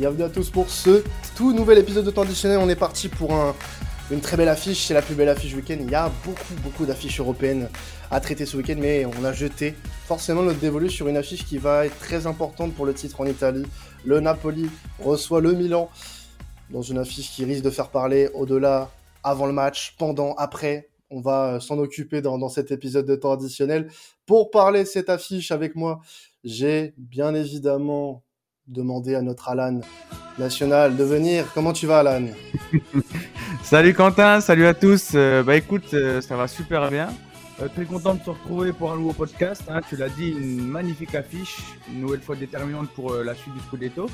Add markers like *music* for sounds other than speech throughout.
bienvenue à tous pour ce tout nouvel épisode de temps additionnel. On est parti pour une très belle affiche, c'est la plus belle affiche week-end. Il y a beaucoup, beaucoup d'affiches européennes à traiter ce week-end, mais on a jeté forcément notre dévolu sur une affiche qui va être très importante pour le titre en Italie. Le Napoli reçoit le Milan dans une affiche qui risque de faire parler au-delà, avant le match, pendant, après. On va s'en occuper dans, dans cet épisode de temps additionnel. Pour parler de cette affiche avec moi, j'ai bien évidemment demandé à notre Alan national de venir. Comment tu vas, Alan *laughs* Salut Quentin, salut à tous. Euh, bah écoute, euh, ça va super bien. Euh, très content de te retrouver pour un nouveau podcast. Hein. Tu l'as dit, une magnifique affiche, une nouvelle fois déterminante pour la suite du Scudetto.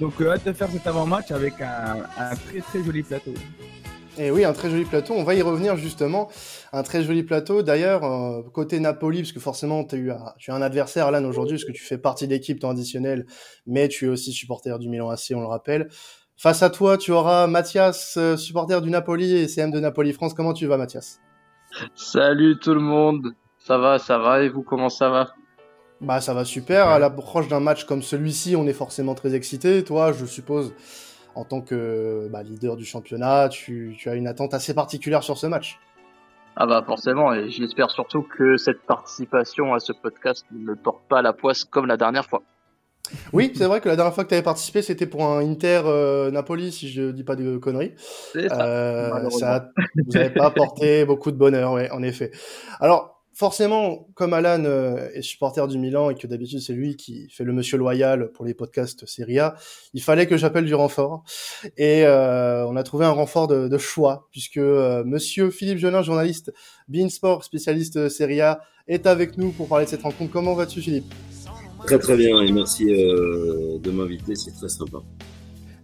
Donc hâte de faire cet avant-match avec un très très joli plateau. Et oui, un très joli plateau. On va y revenir justement. Un très joli plateau. D'ailleurs, euh, côté Napoli, parce que forcément, as eu, tu as un adversaire, Alan, aujourd'hui, parce que tu fais partie d'équipe traditionnelle, mais tu es aussi supporter du Milan AC, on le rappelle. Face à toi, tu auras Mathias, euh, supporter du Napoli et CM de Napoli France. Comment tu vas, Mathias? Salut tout le monde. Ça va, ça va. Et vous, comment ça va? Bah, ça va super. À l'approche d'un match comme celui-ci, on est forcément très excité. Toi, je suppose en tant que bah, leader du championnat, tu, as une attente assez particulière sur ce match. Ah bah forcément, et j'espère surtout que cette participation à ce podcast ne porte pas la poisse comme la dernière fois. Oui, c'est vrai que la dernière fois que tu avais participé, c'était pour un Inter euh, si je dis pas de conneries. Ça. Euh, ça vous n'avez pas apporté *laughs* beaucoup de bonheur, ouais, en effet. Alors, forcément, comme Alan euh, est supporter du Milan et que d'habitude c'est lui qui fait le monsieur loyal pour les podcasts Serie A, il fallait que j'appelle du renfort. Et euh, on a trouvé un renfort de, choix, puisque euh, monsieur Philippe Jolin, journaliste Beansport, spécialiste Serie A, est avec nous pour parler de cette rencontre. Comment vas-tu Philippe? Très très bien et merci de m'inviter, c'est très sympa.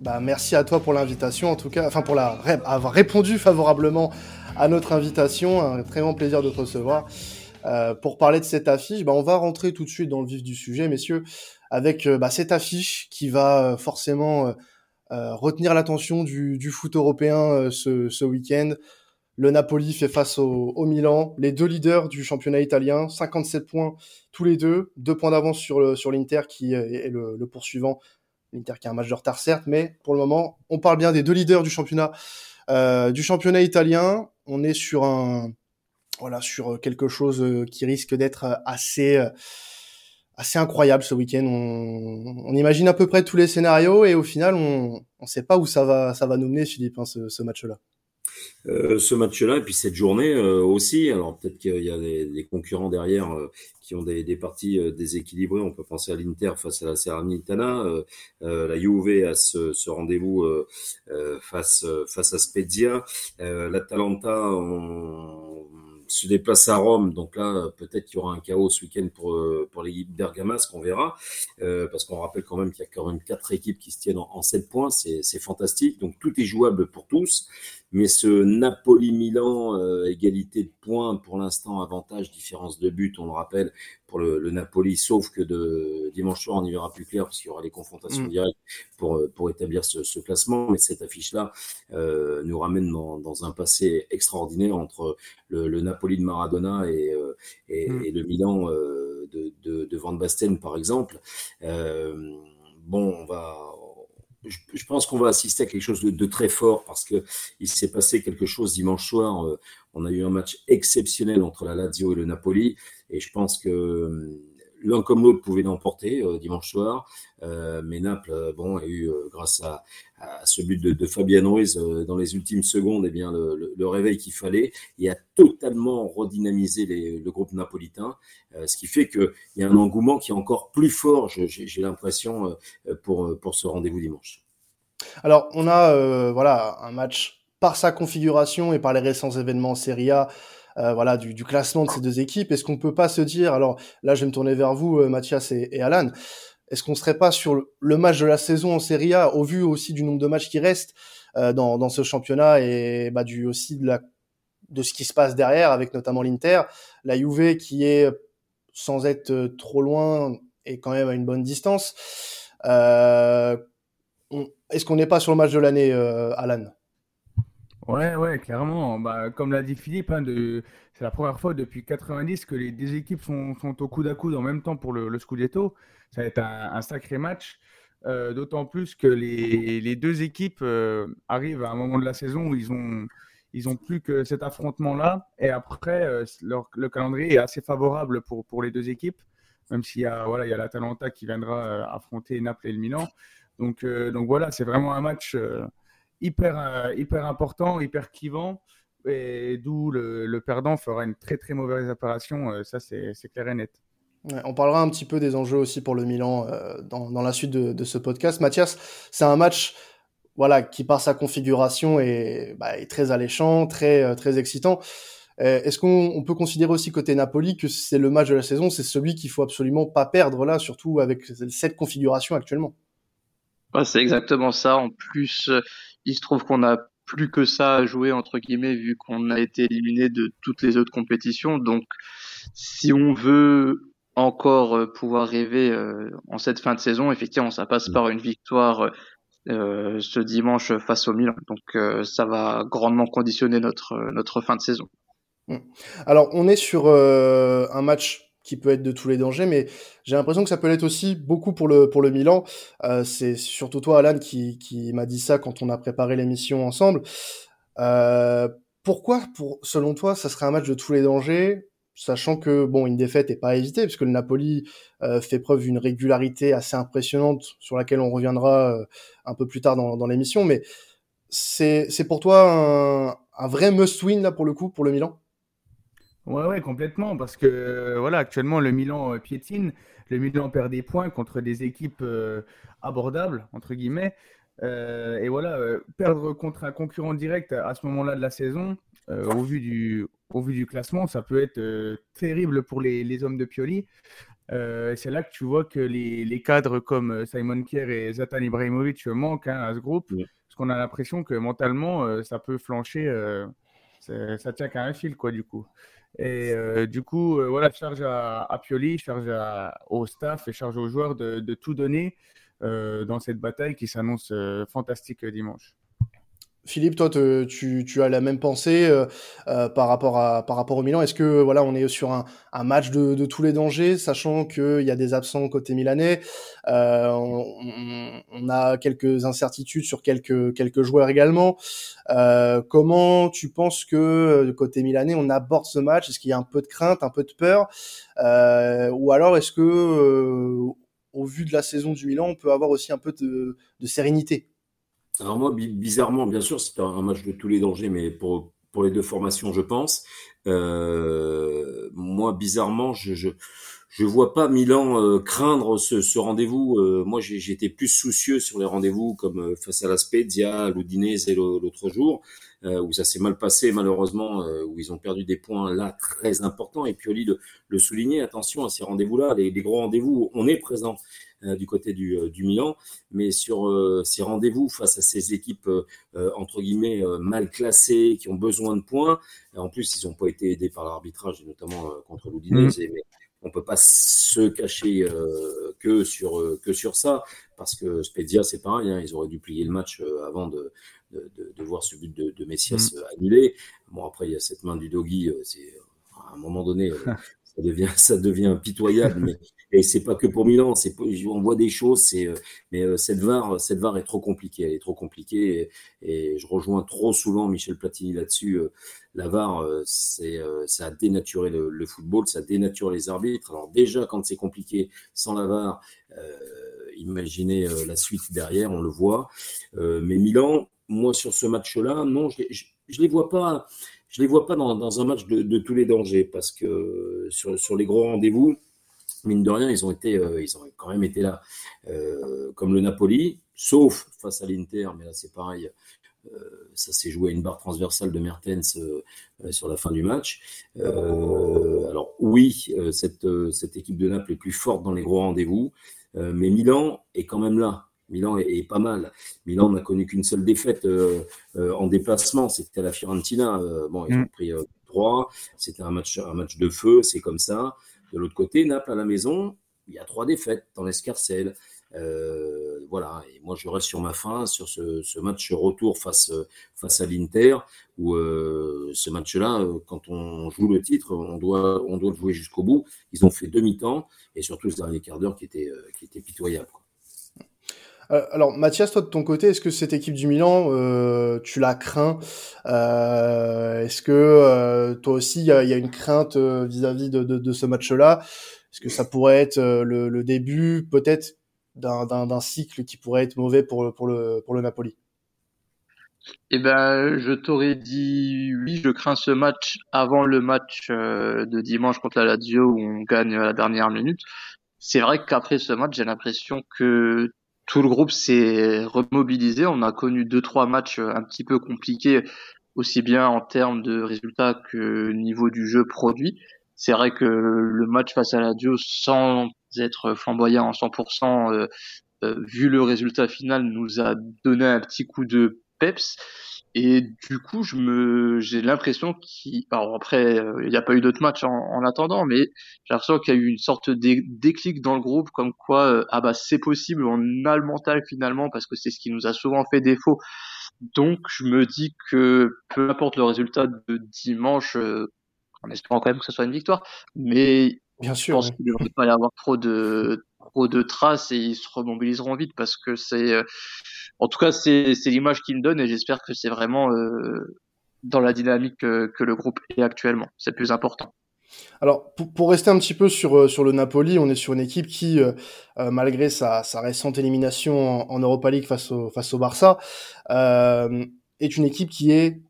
Bah, merci à toi pour l'invitation, en tout cas, enfin pour la, avoir répondu favorablement à notre invitation. Un très grand plaisir de te recevoir. Euh, pour parler de cette affiche, bah, on va rentrer tout de suite dans le vif du sujet, messieurs, avec euh, bah, cette affiche qui va euh, forcément retenir l'attention du, foot européen ce, week-end. Le Napoli fait face au, Milan, les deux leaders du championnat italien, 57 points tous les deux, deux points d'avance sur l'Inter qui est le, le poursuivant. L'Inter qui a un match de retard certes, mais pour le moment, on parle bien des deux leaders du championnat du championnat italien. On est sur un voilà, sur euh, quelque chose euh, qui risque d'être euh, assez assez incroyable ce week-end. On, imagine à peu près tous les scénarios et au final, on ne sait pas où ça va, ça va nous mener, Philippe, hein, ce, match-là. Ce match-là et puis cette journée aussi. Alors peut-être qu'il y a des, concurrents derrière qui ont des, parties déséquilibrées. On peut penser à l'Inter face à la Salernitana, la Juve à ce, ce rendez-vous face face à Spezia, l'Atalanta. On se déplace à Rome, donc là peut-être qu'il y aura un chaos ce week-end pour pour l'équipe bergamasque, on verra, euh, parce qu'on rappelle quand même qu'il y a quand même quatre équipes qui se tiennent en, en 7 points, c'est fantastique, donc tout est jouable pour tous, mais ce Napoli-Milan, euh, égalité de points pour l'instant, avantage, différence de but, on le rappelle, pour le, le, Napoli, sauf que de dimanche soir, on y verra plus clair, parce qu'il y aura les confrontations mm. directes pour, euh, pour établir ce, ce classement. Mais cette affiche-là euh, nous ramène dans, dans, un passé extraordinaire entre le, le Napoli de Maradona et, euh, et, mm. et le Milan de, de, de Van Basten, par exemple. bon, on va je, pense qu'on va assister à quelque chose de, très fort parce que il s'est passé quelque chose dimanche soir. Euh, on a eu un match exceptionnel entre la Lazio et le Napoli, et je pense que euh, l'un comme l'autre pouvait l'emporter euh, dimanche soir. mais Naples, bon, a eu grâce à, ce but de, de Fabien Ruiz dans les ultimes secondes, eh bien le, réveil qu'il fallait et a totalement redynamisé le groupe napolitain, ce qui fait qu'il y a un engouement qui est encore plus fort, j'ai l'impression, pour, pour ce rendez-vous dimanche. Alors, on a euh, voilà un match par sa configuration et par les récents événements en Serie A, euh, voilà du, du, classement de ces deux équipes. Est-ce qu'on peut pas se dire, alors là, je vais me tourner vers vous, euh, Mathias et, Alan, est-ce qu'on serait pas sur le, match de la saison en Serie A, au vu aussi du nombre de matchs qui restent euh, dans, dans, ce championnat et bah, du aussi de la de ce qui se passe derrière, avec notamment l'Inter, la Juve qui est sans être trop loin et quand même à une bonne distance. Euh, est-ce qu'on n'est pas sur le match de l'année, euh, Alan? Ouais, ouais, clairement. Bah, comme l'a dit Philippe, hein, c'est la première fois depuis 90 que les deux équipes sont, au coude à coude en même temps pour le, Scudetto. Ça va être un, sacré match. D'autant plus que les, deux équipes arrivent à un moment de la saison où ils ont, ils ont plus que cet affrontement-là. Et après, le calendrier est assez favorable pour, les deux équipes, même s'il y a voilà, l'Atalanta qui viendra affronter Naples et le Milan. Donc voilà, c'est vraiment un match hyper, hyper important, hyper clivant et d'où le, perdant fera une très très mauvaise apparition, euh, ça c'est clair et net. on parlera un petit peu des enjeux aussi pour le Milan euh, dans, dans, la suite de, de, ce podcast. Mathias, c'est un match voilà, qui par sa configuration est, bah, est très alléchant, très, euh, très excitant. Est-ce qu'on peut considérer aussi côté Napoli que c'est le match de la saison, c'est celui qu'il faut absolument pas perdre là, surtout avec cette configuration actuellement? C'est exactement ça. En plus, il se trouve qu'on a plus que ça à jouer entre guillemets vu qu'on a été éliminé de toutes les autres compétitions. Donc si on veut encore euh, pouvoir rêver euh, en cette fin de saison, effectivement, ça passe par une victoire euh, ce dimanche face au Milan. Donc ça va grandement conditionner notre notre fin de saison. Hum. Alors on est sur un match qui peut être de tous les dangers, mais j'ai l'impression que ça peut l'être aussi beaucoup pour le pour le Milan. Euh, c'est surtout toi, Alan, qui, qui m'a dit ça quand on a préparé l'émission ensemble. Euh, pourquoi, pour selon toi, ça serait un match de tous les dangers, sachant que bon, une défaite est pas à éviter, puisque le Napoli euh, fait preuve d'une régularité assez impressionnante, sur laquelle on reviendra euh, un peu plus tard dans, dans l'émission. Mais c'est c'est pour toi un, un vrai must-win là pour le coup pour le Milan? Ouais, ouais, complètement, parce que euh, voilà, actuellement le Milan euh, piétine, le Milan perd des points contre des équipes euh, abordables entre guillemets, et voilà, perdre contre un concurrent direct à, ce moment-là de la saison, au vu du au vu du classement, ça peut être terrible pour les, les, hommes de Pioli. c'est là que tu vois que les, les cadres comme Simon Kier et Zatan Ibrahimovic manquent hein, à ce groupe, parce qu'on a l'impression que mentalement ça peut flancher, ça tient qu'à un fil quoi du coup. Et euh, du coup, euh, voilà, charge à, à, Pioli, charge au staff et charge aux joueurs de, tout donner euh, dans cette bataille qui s'annonce fantastique dimanche. Philippe, toi, tu, as la même pensée euh, euh, par, rapport à, par rapport au Milan. Est-ce que voilà, on est sur un, match de, tous les dangers, sachant qu'il y a des absents côté milanais, euh, on, a quelques incertitudes sur quelques, quelques joueurs également. Comment tu penses que côté milanais, on aborde ce match? Est-ce qu'il y a un peu de crainte, un peu de peur, ou alors est-ce que au vu de la saison du Milan, on peut avoir aussi un peu de sérénité? Alors moi, bizarrement, bien sûr, c'est un match de tous les dangers, mais pour, pour les deux formations, je pense. Euh, moi, bizarrement, je, je je vois pas Milan euh, craindre ce, ce rendez-vous. Euh, moi, j'étais plus soucieux sur les rendez-vous comme euh, face à la Spezia, l'Udinese l'autre jour, où ça s'est mal passé malheureusement, où ils ont perdu des points là très importants. Et Pioli le, le souligner, attention à ces rendez-vous-là, les, les, gros rendez-vous, on est présent du côté du, du, Milan, mais sur ces rendez-vous face à ces équipes entre guillemets mal classées, qui ont besoin de points, en plus ils n'ont pas été aidés par l'arbitrage, notamment contre l'Udinese, mmh on peut pas se cacher euh, que sur euh, que sur ça parce que Spezia c'est pareil hein, ils auraient dû plier le match euh, avant de, de, de, voir ce but de, de Messias mm. annulé. Bon après il y a cette main du doggy c'est à un moment donné *laughs* ça devient *laughs* ça devient pitoyable mais et c'est pas que pour Milan c'est on voit des choses c'est mais cette var cette var est trop compliquée elle est trop compliquée et, je rejoins trop souvent Michel Platini là-dessus la VAR, c'est ça a dénaturé le, football, ça dénature les arbitres. Alors déjà, quand c'est compliqué sans la VAR, euh, imaginez la suite derrière, on le voit. Euh, mais Milan, moi sur ce match-là, non, je, je, je, les vois pas. Je les vois pas dans, un match de, tous les dangers parce que sur, sur les gros rendez-vous, mine de rien, ils ont été, euh, ils ont quand même été là, euh, comme le Napoli, sauf face à l'Inter, mais là c'est pareil, euh, ça s'est joué à une barre transversale de Mertens euh, euh, sur la fin du match. alors oui, cette, cette équipe de Naples est plus forte dans les gros rendez-vous, mais Milan est quand même là. Milan est, pas mal. Milan n'a connu qu'une seule défaite en déplacement, c'était à la Fiorentina. bon, ils ont mm. pris trois. C'était un match, un match de feu, c'est comme ça. De l'autre côté, Naples à la maison, il y a trois défaites dans l'escarcelle. Euh, voilà, et moi je reste sur ma fin, sur ce, ce match retour face, face à l'Inter, où euh, ce match-là, euh, quand on joue le titre, on doit, on doit le jouer jusqu'au bout. Ils ont fait demi-temps, et surtout ce dernier quart d'heure qui était, qui était pitoyable. Quoi. Alors Mathias, toi de ton côté, est-ce que cette équipe du Milan, tu la crains? Est-ce que toi aussi il y a, une crainte vis-à-vis de, ce match-là? Est-ce que ça pourrait être le, le début peut-être d'un cycle qui pourrait être mauvais pour, pour, le, pour le Napoli? Eh ben, je t'aurais dit oui, je crains ce match avant le match euh, de dimanche contre la Lazio où on gagne à la dernière minute. C'est vrai qu'après ce match, j'ai l'impression que tout le groupe s'est remobilisé. On a connu deux trois matchs un petit peu compliqués, aussi bien en termes de résultats que niveau du jeu produit. C'est vrai que le match face à la Lazio, sans être flamboyant en 100%, euh, euh, vu le résultat final, nous a donné un petit coup de peps. Et du coup, je me, j'ai l'impression qu'il, alors après, euh, il n'y a pas eu d'autres matchs en, attendant, mais j'ai l'impression qu'il y a eu une sorte de déclic dans le groupe, comme quoi, ah bah c'est possible, on a le mental finalement, parce que c'est ce qui nous a souvent fait défaut. Donc, je me dis que peu importe le résultat de dimanche, en espérant quand même que ce soit une victoire, mais Bien sûr, je pense qu'il ne devrait pas y avoir trop de trop de traces et ils se remobiliseront vite parce que c'est euh, en tout cas c'est l'image qu'ils me donnent et j'espère que c'est vraiment euh, dans la dynamique que, le groupe est actuellement. C'est plus important. Alors, pour, rester un petit peu sur, euh, sur le Napoli, on est sur une équipe qui, malgré sa, sa, récente élimination en, Europa League face au, face au Barça, est une équipe qui est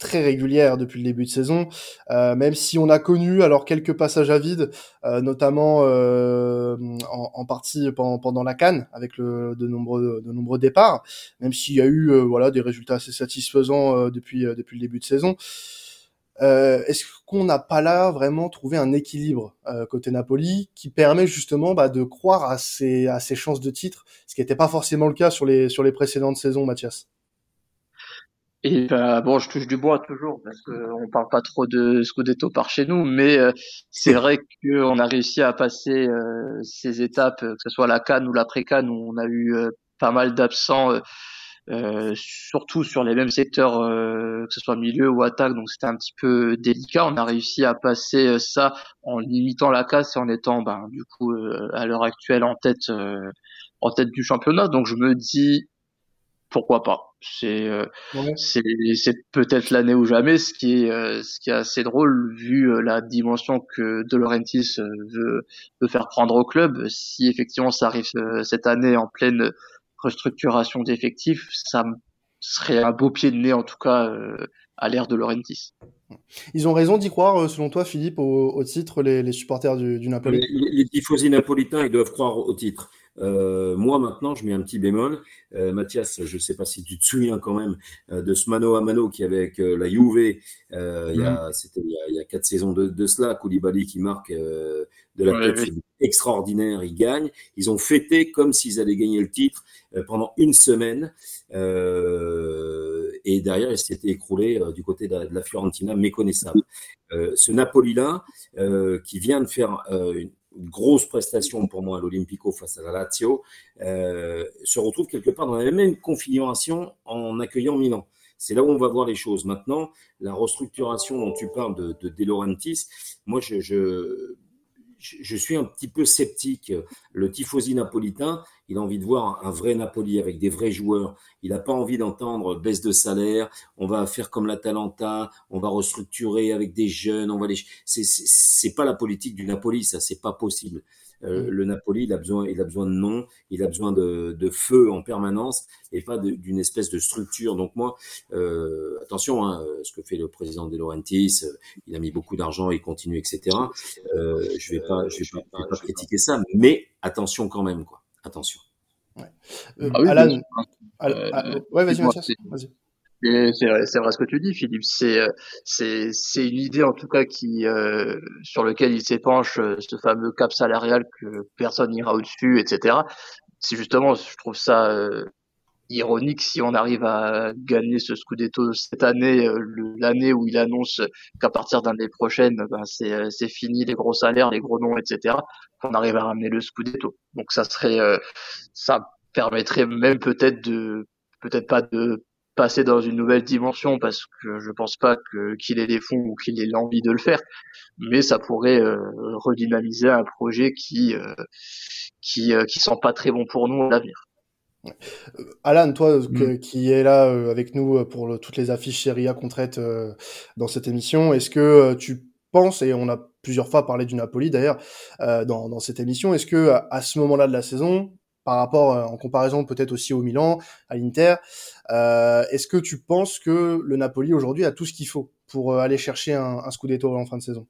très régulière depuis le début de saison, euh, même si on a connu alors quelques passages à vide, euh, notamment euh, en, partie pendant, la Cannes avec de nombreux départs, même s'il y a eu voilà des résultats assez satisfaisants depuis depuis le début de saison. Est-ce qu'on n'a pas là vraiment trouvé un équilibre côté Napoli qui permet justement bah, de croire à ses, à ses chances de titre, ce qui n'était pas forcément le cas sur les, sur les précédentes saisons, Mathias? Et ben, bon, je touche du bois toujours parce qu'on parle pas trop de Scudetto par chez nous, mais euh, c'est vrai qu'on a réussi à passer euh, ces étapes, que ce soit la Cannes ou l'après-Cannes, où on a eu euh, pas mal d'absents, surtout sur les mêmes secteurs, que ce soit milieu ou attaque, donc c'était un petit peu délicat. On a réussi à passer ça en limitant la casse et en étant, ben, du coup, à l'heure actuelle en tête, en tête du championnat. Donc je me dis, pourquoi pas c'est euh, c'est c'est peut-être l'année ou jamais ce qui est euh, ce qui est assez drôle vu euh, la dimension que De Laurentiis veut veut faire prendre au club si effectivement ça arrive cette année en pleine restructuration d'effectifs ça serait un beau pied de nez en tout cas à l'ère de Laurentiis. Ils ont raison d'y croire, selon toi, Philippe, au, titre, les, les supporters du, du Napoli? Les, les tifosi napolitains, ils doivent croire au titre. Euh, moi maintenant, je mets un petit bémol. Euh, Mathias, je ne sais pas si tu te souviens quand même euh, de ce mano à mano qui avec euh, la Juve, euh, il y a, c'était il, il, y a quatre saisons de, de cela, Koulibaly qui marque de la tête, extraordinaire, ils gagnent. Ils ont fêté comme s'ils allaient gagner le titre pendant une semaine. et derrière, ils s'étaient écroulés du côté de la, Fiorentina, méconnaissable. ce Napoli-là, qui vient de faire une grosse prestation pour moi à l'Olympico face à la Lazio, euh, se retrouve quelque part dans la même configuration en accueillant Milan. C'est là où on va voir les choses. Maintenant, la restructuration dont tu parles de, de Laurentiis, moi, je, je suis un petit peu sceptique. Le tifosi napolitain, il a envie de voir un vrai Napoli avec des vrais joueurs. Il n'a pas envie d'entendre baisse de salaire. On va faire comme l'Atalanta. On va restructurer avec des jeunes. On va les. C'est pas la politique du Napoli. Ça, c'est pas possible. Euh, mm. le Napoli, il a besoin, il a besoin de nom, il a besoin de, de feu en permanence et pas d'une espèce de structure. Donc moi, euh, attention, hein, ce que fait le président De Laurentiis, euh, il a mis beaucoup d'argent, il continue, etc. Euh, je vais pas, je vais pas, pas critiquer ça, mais attention quand même, quoi. Attention. Ouais. Euh, ah oui, Alan, Alan, ouais, vas-y, Mathias, vas-y. C'est vrai, vrai ce que tu dis, Philippe. C'est euh, c'est c'est une idée en tout cas qui euh, sur lequel il s'épanche, euh, ce fameux cap salarial que personne n'ira au-dessus, etc. C'est justement, je trouve ça ironique si on arrive à gagner ce Scudetto cette année, l'année où il annonce qu'à partir d'année prochaine, ben c'est c'est fini les gros salaires, les gros noms, etc. Qu'on arrive à ramener le Scudetto. Donc ça serait, ça permettrait même peut-être de peut-être pas de passer dans une nouvelle dimension parce que je pense pas que qu'il ait les fonds ou qu'il ait l'envie de le faire, mais ça pourrait euh, redynamiser un projet qui euh, qui euh, qui sent pas très bon pour nous à l'avenir. Alan, toi mm. qui es là avec nous pour toutes les affiches Serie A qu'on traite dans cette émission, est-ce que tu penses, et on a plusieurs fois parlé du Napoli d'ailleurs dans, dans, cette émission, est-ce que à ce moment-là de la saison, par rapport en comparaison peut-être aussi au Milan, à l'Inter, est-ce que tu penses que le Napoli aujourd'hui a tout ce qu'il faut pour aller chercher un, un Scudetto en fin de saison?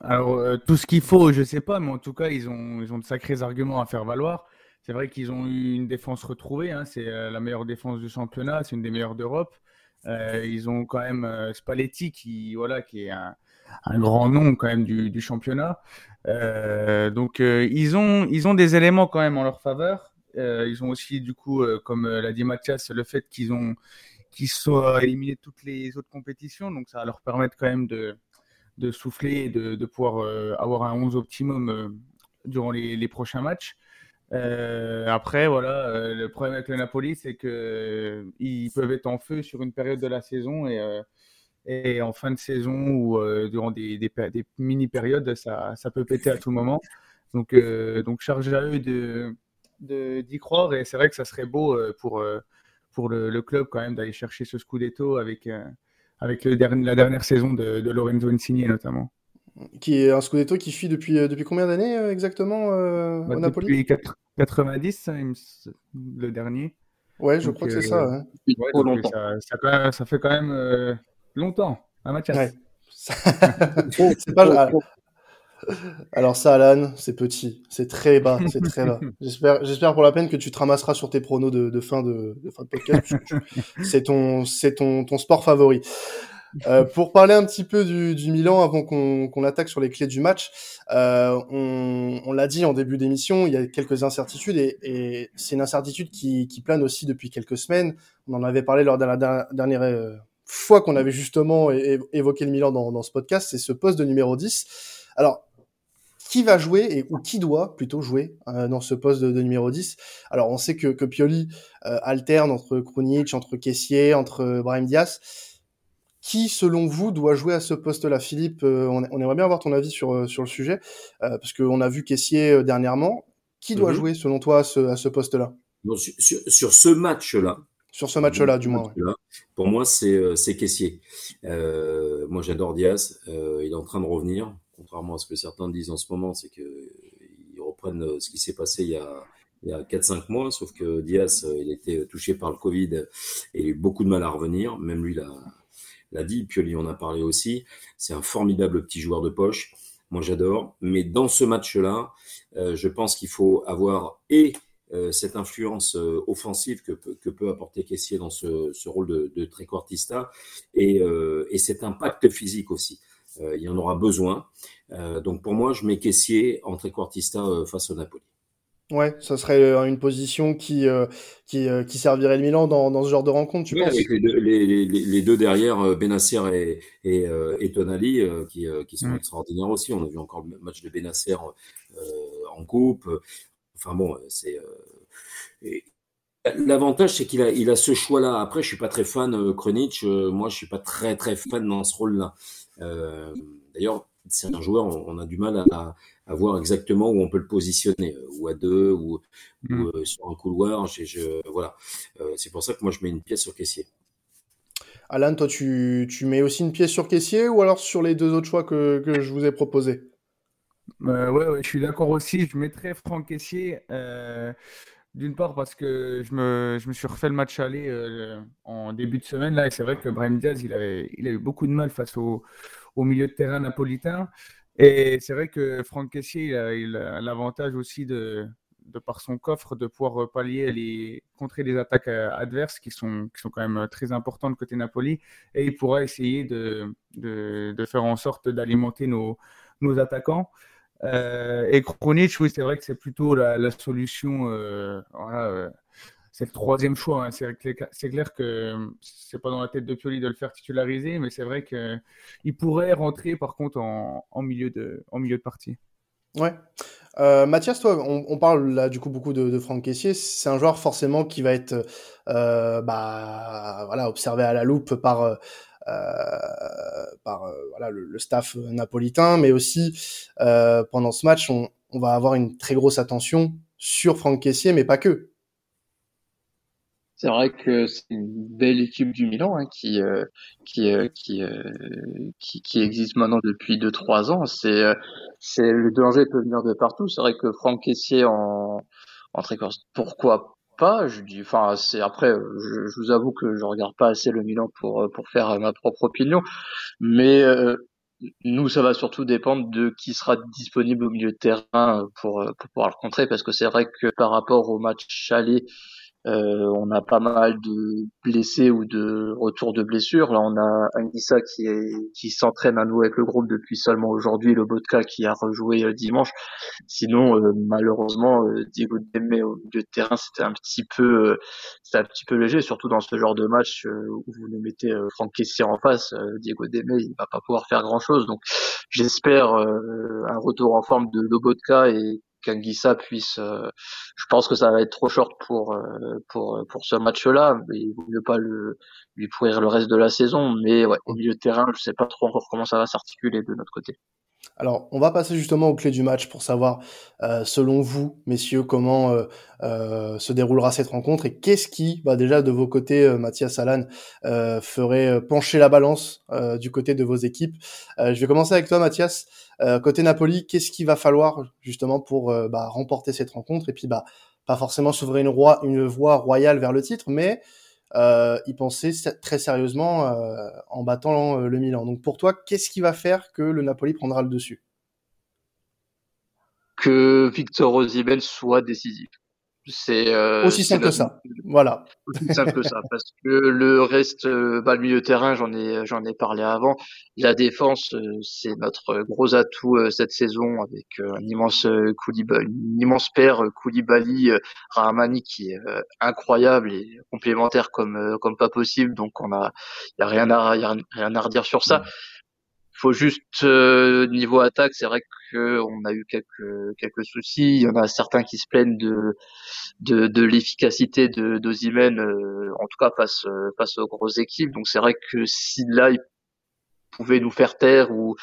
Alors, tout ce qu'il faut, je sais pas, mais en tout cas, ils ont, ils ont de sacrés arguments à faire valoir. C'est vrai qu'ils ont eu une défense retrouvée. Hein. c'est euh, la meilleure défense du championnat. C'est une des meilleures d'Europe. Euh, ils ont quand même euh, Spalletti qui, voilà, qui est un, grand nom quand même du, championnat. Donc ils ont, ils ont des éléments quand même en leur faveur. ils ont aussi du coup, comme l'a dit Mathias, le fait qu'ils ont, qu'ils soient éliminés de toutes les autres compétitions. Donc ça va leur permettre quand même de, de souffler et de, de pouvoir avoir un 11 optimum durant les, les prochains matchs. Euh, après, voilà, euh, le problème avec le Napoli, c'est que euh, ils peuvent être en feu sur une période de la saison et, et en fin de saison ou durant des, des, des mini-périodes, ça, ça, peut péter à tout moment. Donc, donc charge à eux de d'y croire et c'est vrai que ça serait beau pour, pour le, le club quand même d'aller chercher ce Scudetto avec, avec le dernier, la dernière saison de, de Lorenzo Insigne notamment qui est un Scudetto qui fuit depuis, euh, depuis combien d'années euh, exactement euh, bah, au Napoli? Depuis 90, le dernier. Ouais, je crois que c'est ça. Hein. ça, ça, fait quand même longtemps, un match. Ouais. *laughs* c'est pas Alors ça, Alan, c'est petit, c'est très bas, c'est très bas. *laughs* J'espère, j'espère pour la peine que tu te ramasseras sur tes pronos de, fin de, de, fin de podcast. c'est ton, c'est ton, ton sport favori. Euh, pour parler un petit peu du, du Milan avant qu'on attaque sur les clés du match, euh, on, on l'a dit en début d'émission, il y a quelques incertitudes et, et c'est une incertitude qui, qui, plane aussi depuis quelques semaines. On en avait parlé lors de la dernière euh, fois qu'on avait justement évoqué le Milan dans, dans ce podcast, c'est ce poste de numéro 10. Alors, qui va jouer et ou qui doit plutôt jouer euh, dans ce poste de, de, numéro 10 Alors, on sait que, que Pioli euh, alterne entre Krunic, entre Kessier, entre Brahim Diaz. Qui, selon vous, doit jouer à ce poste-là? Philippe, euh, on, aimerait bien avoir ton avis sur, euh, sur le sujet, euh, parce qu'on a vu Caissier dernièrement. Qui doit mhm. jouer, selon toi, à ce, ce poste-là? Sur, sur, ce match-là. Sur ce match-là, du moins. Pour moi, c'est Caissier. moi, j'adore Diaz. il est en train de revenir, contrairement à ce que certains disent en ce moment, c'est qu'ils reprennent ce qui s'est passé il y a, a 4-5 mois, sauf que Diaz, il était touché par le Covid et il a eu beaucoup de mal à revenir. Même lui, l'a dit, Pioli en a parlé aussi. C'est un formidable petit joueur de poche. Moi, j'adore. Mais dans ce match-là, euh, je pense qu'il faut avoir et euh, cette influence euh, offensive que, que, peut apporter Kessier dans ce, ce rôle de, de tréquartista et, et cet impact physique aussi. il y en aura besoin. donc pour moi, je mets Kessier en tréquartista face au Napoli. Ouais, ça serait euh, une position qui euh, qui, euh, qui servirait le Milan dans, dans ce genre de rencontre, tu penses? avec les deux, les, les, les deux derrière, Benasser et, et, et Tonali, qui, qui sont mm. extraordinaires aussi. On a vu encore le match de Benasser en coupe. Enfin bon, c'est L'avantage, c'est qu'il a, il a ce choix-là. Après, je suis pas très fan euh, moi, je suis pas très très fan dans ce rôle-là. D'ailleurs, c'est un joueur, on, a du mal à, à, voir exactement où on peut le positionner, euh, ou à deux, ou, mm. euh, sur un couloir. Je, voilà. Euh, c'est pour ça que moi, je mets une pièce sur caissier. Alan, toi, tu, tu, mets aussi une pièce sur caissier ou alors sur les deux autres choix que, que je vous ai proposés? Euh, ouais, je suis d'accord aussi. Je mettrais Franck Caissier. D'une part parce que je me, je me, suis refait le match aller en début de semaine là et c'est vrai que Brahim Diaz il avait, il a eu beaucoup de mal face au, au milieu de terrain napolitain. Et c'est vrai que Franck Kessier, il a l'avantage aussi de, de par son coffre, de pouvoir pallier les, contrer les attaques euh, adverses qui sont, qui sont quand même très importantes côté Napoli. Et il pourra essayer de, de, de faire en sorte d'alimenter nos, nos attaquants. Euh, et Kronic, oui, c'est vrai que c'est plutôt la, solution euh, euh, c'est le troisième choix. Hein. C'est clair que c'est pas dans la tête de Pioli de le faire titulariser, mais c'est vrai qu'il pourrait rentrer par contre en, milieu, de, partie. Ouais. Mathias, toi, on, parle là du coup beaucoup de, Franck Caissier. C'est un joueur forcément qui va être bah, voilà, observé à la loupe par, par voilà, le, staff napolitain, mais aussi pendant ce match, on, va avoir une très grosse attention sur Franck Caissier, mais pas que C'est vrai que c'est une belle équipe du Milan hein, qui, euh, qui, euh, qui, euh, qui, existe maintenant depuis 2-3 ans. C'est c'est le danger peut venir de partout. C'est vrai que Franck Caissier en en tricorse, pourquoi pas Je dis, enfin c'est après, je, je, vous avoue que je regarde pas assez le Milan pour pour faire ma propre opinion, mais nous, ça va surtout dépendre de qui sera disponible au milieu de terrain pour, pour pouvoir le contrer, parce que c'est vrai que par rapport au match aller euh, on a pas mal de blessés ou de retours de blessures. Là, on a Anissa qui est, qui s'entraîne à nouveau avec le groupe depuis seulement aujourd'hui, le Botka qui a rejoué euh, dimanche. Sinon, euh, malheureusement, Diego Demme au milieu de terrain, c'était un petit peu, c'était un petit peu léger, surtout dans ce genre de match où vous nous mettez Franck Kessier en face. Diego Demme, il va pas pouvoir faire grand chose. Donc, j'espère un retour en forme de Lobotka et qu'Anguissa puisse. Euh, je pense que ça va être trop short pour euh, pour pour ce match-là. Il vaut mieux pas le lui pourrir le reste de la saison. Mais ouais, au milieu de terrain, je sais pas trop encore comment ça va s'articuler de notre côté. Alors, on va passer justement aux clés du match pour savoir, euh, selon vous, messieurs, comment euh, euh, se déroulera cette rencontre et qu'est-ce qui, bah déjà de vos côtés, Mathias Alan, ferait pencher la balance du côté de vos équipes. je vais commencer avec toi, Mathias. côté Napoli, qu'est-ce qu'il va falloir justement pour bah, remporter cette rencontre? Et puis bah pas forcément s'ouvrir une, voie royale vers le titre, mais euh, y penser très sérieusement euh, en battant euh, le Milan. Donc pour toi, qu'est-ce qui va faire que le Napoli prendra le dessus? Que Victor Osimhen soit décisif. C'est euh, aussi simple que ça. Voilà. Aussi simple que ça, parce que le reste, euh, bah, le milieu de terrain, j'en ai, j'en ai parlé avant. La défense, euh, c'est notre gros atout euh, cette saison, avec un immense Koulibaly, une immense paire Koulibaly, Rahmani qui est incroyable et complémentaire comme comme pas possible. Donc on a, y a rien à, y a rien à redire sur ça faut juste euh, niveau attaque, c'est vrai que on a eu quelques quelques soucis. Il y en a certains qui se plaignent de de, de l'efficacité de d'Ozymen, euh, en tout cas face face aux grosses équipes. Donc c'est vrai que si là il pouvait nous faire taire ou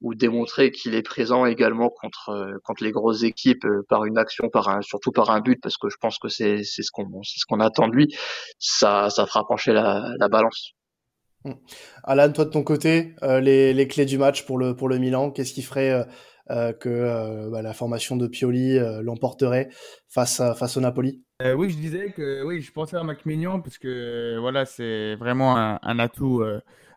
ou démontrer qu'il est présent également contre contre les grosses équipes euh, par une action, par un surtout par un but, parce que je pense que c'est c'est ce qu'on c'est ce qu'on attend de lui. Ça ça fera pencher la la balance. Mm. Alan, toi de ton côté, euh, les, clés du match pour le, pour le Milan, qu'est-ce qui ferait euh, euh que bah, la formation de Pioli l'emporterait face, à, face au Napoli? Oui, je disais que oui, je pensais à Mignon parce que voilà, c'est vraiment un, atout,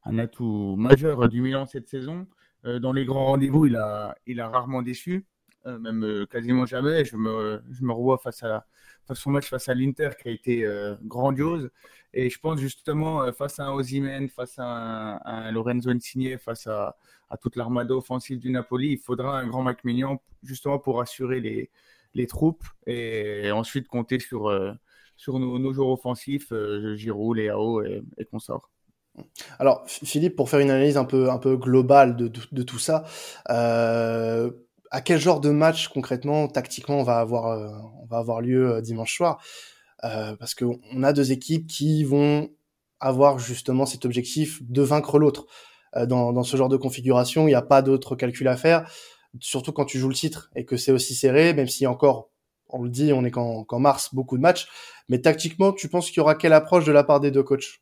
un atout majeur du Milan cette saison. dans les grands rendez-vous, il a, il a rarement déçu, même quasiment jamais. Je me, je me revois face à, face son match face à l'Inter qui a été grandiose. Et je pense justement, euh, face à un Ozymen, face à un, Lorenzo Insigne, face à, toute l'armada offensive du Napoli, il faudra un grand Macmillan justement pour assurer les, les troupes et, ensuite compter sur, euh, sur nos, nos, joueurs offensifs, euh, Giroud, Léao et, et consorts. Alors, Philippe, pour faire une analyse un peu, un peu globale de, de, tout ça, euh, à quel genre de match concrètement, tactiquement, on va avoir, on va avoir lieu dimanche soir? Euh, parce qu'on a deux équipes qui vont avoir justement cet objectif de vaincre l'autre. Euh, dans, dans, ce genre de configuration, il n'y a pas d'autre calcul à faire, surtout quand tu joues le titre et que c'est aussi serré, même si encore, on le dit, on est qu'en mars, beaucoup de matchs. Mais tactiquement, tu penses qu'il y aura quelle approche de la part des deux coachs?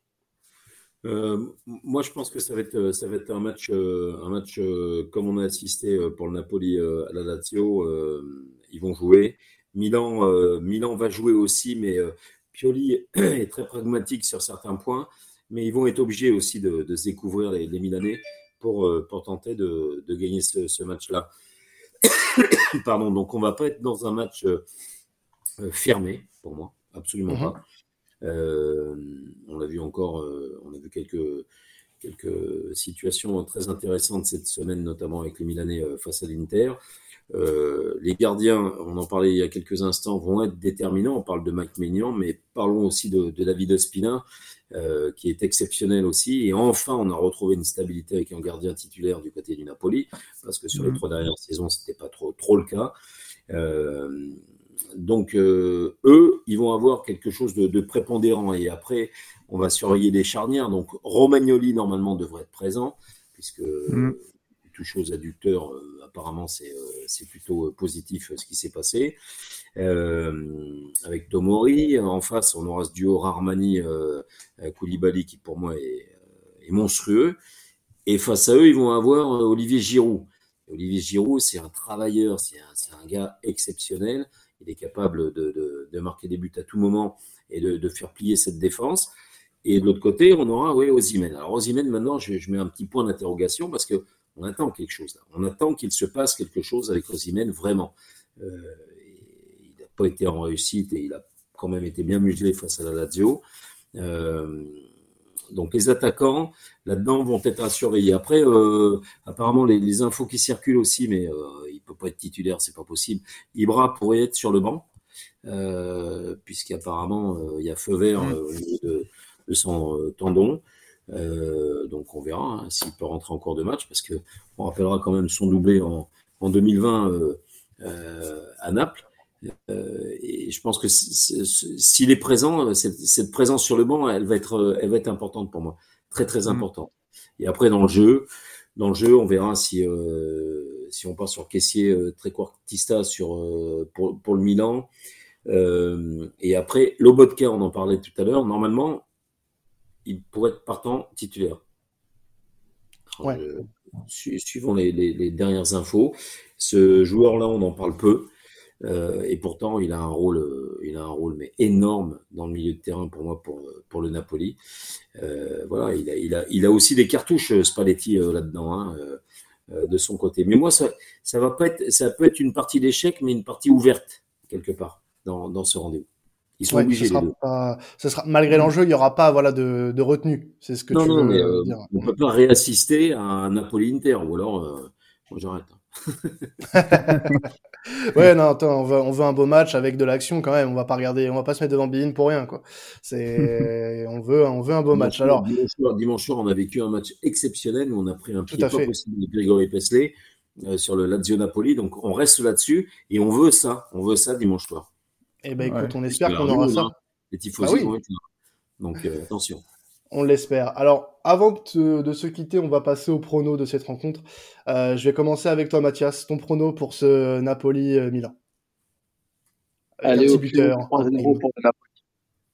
Euh, moi, je pense que ça va être, ça va être un match, euh, un match euh, comme on a assisté pour le Napoli à la Lazio. ils vont jouer. Milan, euh, Milan va jouer aussi, mais euh, Pioli *clears throat* est très pragmatique sur certains points, mais ils vont être obligés aussi de, de se découvrir les, les Milanais pour, euh, pour tenter de, de gagner ce, ce match-là. *coughs* Pardon, donc on va pas être dans un match fermé pour moi, absolument mm-hmm. pas. On l'a vu encore, on a vu quelques, quelques situations très intéressantes cette semaine, notamment avec les Milanais face à l'Inter. Euh, les gardiens, on en parlait il y a quelques instants, vont être déterminants. On parle de Mike Maignan, mais parlons aussi de, de David Ospina, euh, qui est exceptionnel aussi. Et enfin, on a retrouvé une stabilité avec un gardien titulaire du côté du Napoli, parce que sur les mhm. trois dernières saisons, c'était pas trop trop le cas. Euh, donc euh, eux, ils vont avoir quelque chose de, de, prépondérant. Et après, on va surveiller les charnières. Donc Romagnoli normalement devrait être présent, puisque mhm touche aux adducteurs, apparemment c'est c'est plutôt positif ce qui s'est passé. avec Tomori, en face on aura ce duo Rarmani Koulibaly qui pour moi est, monstrueux. Et face à eux, ils vont avoir Olivier Giroud. Olivier Giroud, c'est un travailleur, c'est un, un, gars exceptionnel. Il est capable de, de, marquer des buts à tout moment et de, de faire plier cette défense. Et de l'autre côté, on aura oui, Ozymen. Alors Ozymen, maintenant, je, mets un petit point d'interrogation parce que on attend quelque chose. Là. On attend qu'il se passe quelque chose avec Ozymen, vraiment. Euh, il n'a pas été en réussite et il a quand même été bien muselé face à la Lazio. Euh, donc les attaquants là-dedans vont être à surveiller. Après, euh, apparemment les, les, infos qui circulent aussi, mais il peut pas être titulaire, c'est pas possible. Ibra pourrait être sur le banc, puisqu'apparemment il y a feu vert euh, au niveau de, de son euh, donc on verra hein, s'il peut rentrer en cours de match, parce que on rappellera quand même son doublé en, en 2020 à Naples. Euh, et je pense que s'il est présent, cette, cette, présence sur le banc, elle va être, elle va être importante pour moi, très très importante. Et après dans le jeu, dans le jeu, on verra si euh, si on part sur caissier euh, très quartista sur euh, pour, pour le Milan. Euh, et après, Lobotka, on en parlait tout à l'heure. Normalement, il pourrait être partant titulaire. Ouais. suivant les, les, les dernières infos, ce joueur-là, on en parle peu. Euh, et pourtant, il a un rôle, euh, il a un rôle mais énorme dans le milieu de terrain pour moi, pour pour le Napoli. Euh, voilà, il a, il a, il a aussi des cartouches Spalletti là-dedans, hein, de son côté. Mais moi, ça, ça va pas être, ça peut être une partie d'échec, mais une partie ouverte quelque part dans dans ce rendez-vous. Ils sont ouais, obligés. Ce sera pas, ce sera, malgré l'enjeu, il n'y aura pas voilà, de, de retenue. C'est ce que non, tu non, veux mais, euh, dire. On ne peut pas réassister à un Napoli-Inter, ou alors, euh, moi j'arrête. *laughs* *laughs* ouais, non, attends, on veut, on veut un beau match avec de l'action quand même. On va pas regarder, on va pas se mettre devant Bein pour rien, quoi. C'est, *laughs* on veut, on veut un beau match. Alors, dimanche soir, dimanche soir, on a vécu un match exceptionnel où on a pris un pied pas fait. possible de Grégory Pesley euh, sur le Lazio Napoli. Donc, on reste là-dessus et on veut ça. On veut ça dimanche soir. Eh ben, écoute, ouais. on espère qu'on aura ça. Les tifosi ah oui. vont être là. Donc, euh, attention. On l'espère. Alors, avant de, de, se quitter, on va passer au prono de cette rencontre. Euh, je vais commencer avec toi, Mathias. Ton prono pour ce Napoli-Milan Allez, un petit buteur. 3-0 pour Napoli.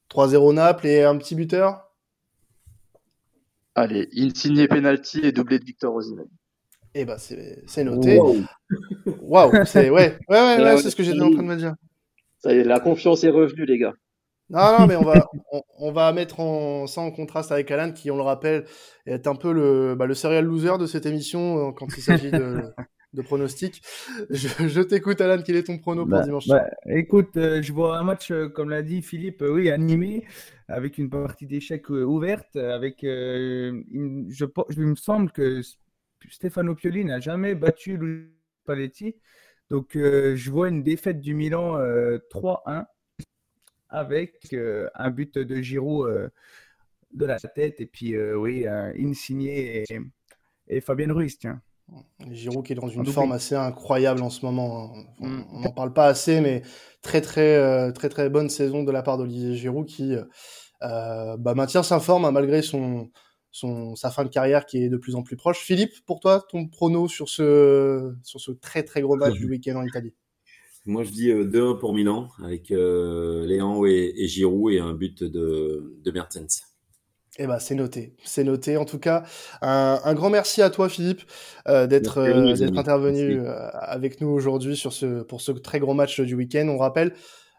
3-0 Naples et un petit buteur? Allez, Insigne penalty et doublé de Victor Osimhen. Eh ben, c'est noté. Waouh, wow. c'est ouais, *laughs* ouais, ouais, ouais c'est ce que j'étais en train de me dire. Ça y est, la confiance est revenue, les gars. Non, non, mais on va, *laughs* on, on, va mettre en, ça en contraste avec Alan, qui, on le rappelle, est un peu le, bah, le serial loser de cette émission euh, quand il s'agit de, de pronostics. Je, je t'écoute, Alan, quel est ton prono bah, pour dimanche bah, Écoute, euh, je vois un match, euh, comme l'a dit Philippe, euh, oui, animé, avec une partie d'échecs euh, ouverte, avec, une, je, je, il me semble que Stefano Pioli n'a jamais battu Luis Paletti. Donc, je vois une défaite du Milan 3-1 avec euh, un but de Giroud euh, de la tête et puis euh, oui, un Insigne et, et Fabien Ruiz, tiens. Giroud qui est dans une forme assez incroyable en ce moment. On n'en mm. parle pas assez, mais très très très très bonne saison de la part d'Olivier Giroud qui euh, bah, maintient sa forme hein, malgré son, son sa fin de carrière qui est de plus en plus proche. Philippe, pour toi, ton prono sur ce sur ce très très gros match du week-end en Italie? *laughs* Moi, je dis 2-1 pour Milan avec euh, Léon et, et, Giroud et un but de, de Mertens. Eh ben, c'est noté, c'est noté. En tout cas, un, un, grand merci à toi, Philippe, euh, d'être euh, intervenu merci. avec nous aujourd'hui sur ce pour ce très gros match du week-end. On rappelle,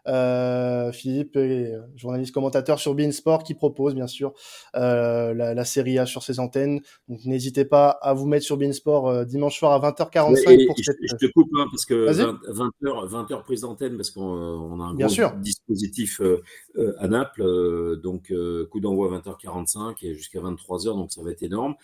euh, Philippe est journaliste commentateur sur Beansport qui propose bien sûr euh, la, la, série A sur ses antennes. Donc n'hésitez pas à vous mettre sur Beansport euh, dimanche soir à 20h45 et, pour et cette... je, je, te coupe hein, parce que 20, h 20 heures prise d'antenne parce qu'on a un bien gros sûr. dispositif euh, à Naples euh, donc coup d'envoi à 20h45 et jusqu'à 23h donc ça va être énorme.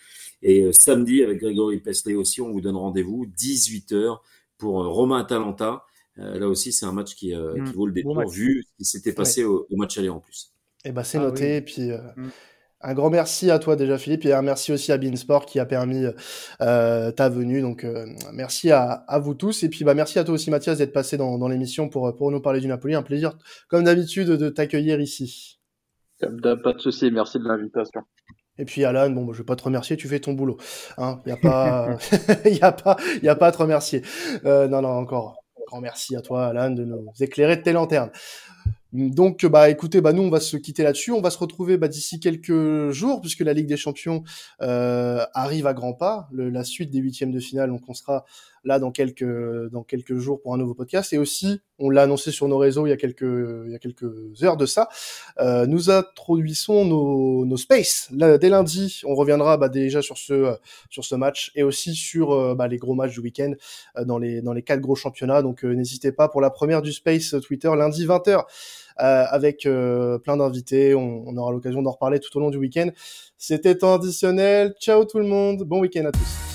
Et samedi avec Grégory Pesley aussi on vous donne rendez-vous 18h pour Romain Atalanta. Euh, là aussi, c'est un match qui, euh, mmh. qui, vaut le détour, bon vu ce qui s'était passé ouais. au, au, match aller en plus. Et eh ben, c'est ah, noté. Oui. Et puis, euh, mmh. un grand merci à toi déjà, Philippe, et un merci aussi à Beansport qui a permis euh, ta venue. Donc, merci à, à, vous tous. Et puis, bah, merci à toi aussi, Mathias, d'être passé dans, dans l'émission pour, pour nous parler du Napoli. Un plaisir, comme d'habitude, de t'accueillir ici. Pas de souci. Merci de l'invitation. Et puis Alan, bon, bah, je vais pas te remercier, tu fais ton boulot. Hein, il y a pas, il *laughs* y a pas, il y a pas à te remercier. Euh, non, non, encore, merci à toi, Alan, de nous éclairer de tes lanternes. Donc, bah, écoutez, bah, nous, on va se quitter là-dessus. On va se retrouver bah, d'ici quelques jours, puisque la Ligue des Champions euh, arrive à grands pas. La suite des huitièmes de finale, donc on sera là dans quelques dans quelques jours pour un nouveau podcast. Et aussi, on l'a annoncé sur nos réseaux il y a quelques il y a quelques heures de ça. Euh, nous introduisons nos nos space. Là, dès lundi, on reviendra bah, déjà sur ce sur ce match et aussi sur euh, bah, les gros matchs du week-end euh, dans les dans les quatre gros championnats. Donc euh, n'hésitez pas pour la première du space Twitter lundi 20h. avec plein d'invités, on, on aura l'occasion d'en reparler tout au long du week-end. C'était additionnel. Ciao tout le monde, bon week-end à tous.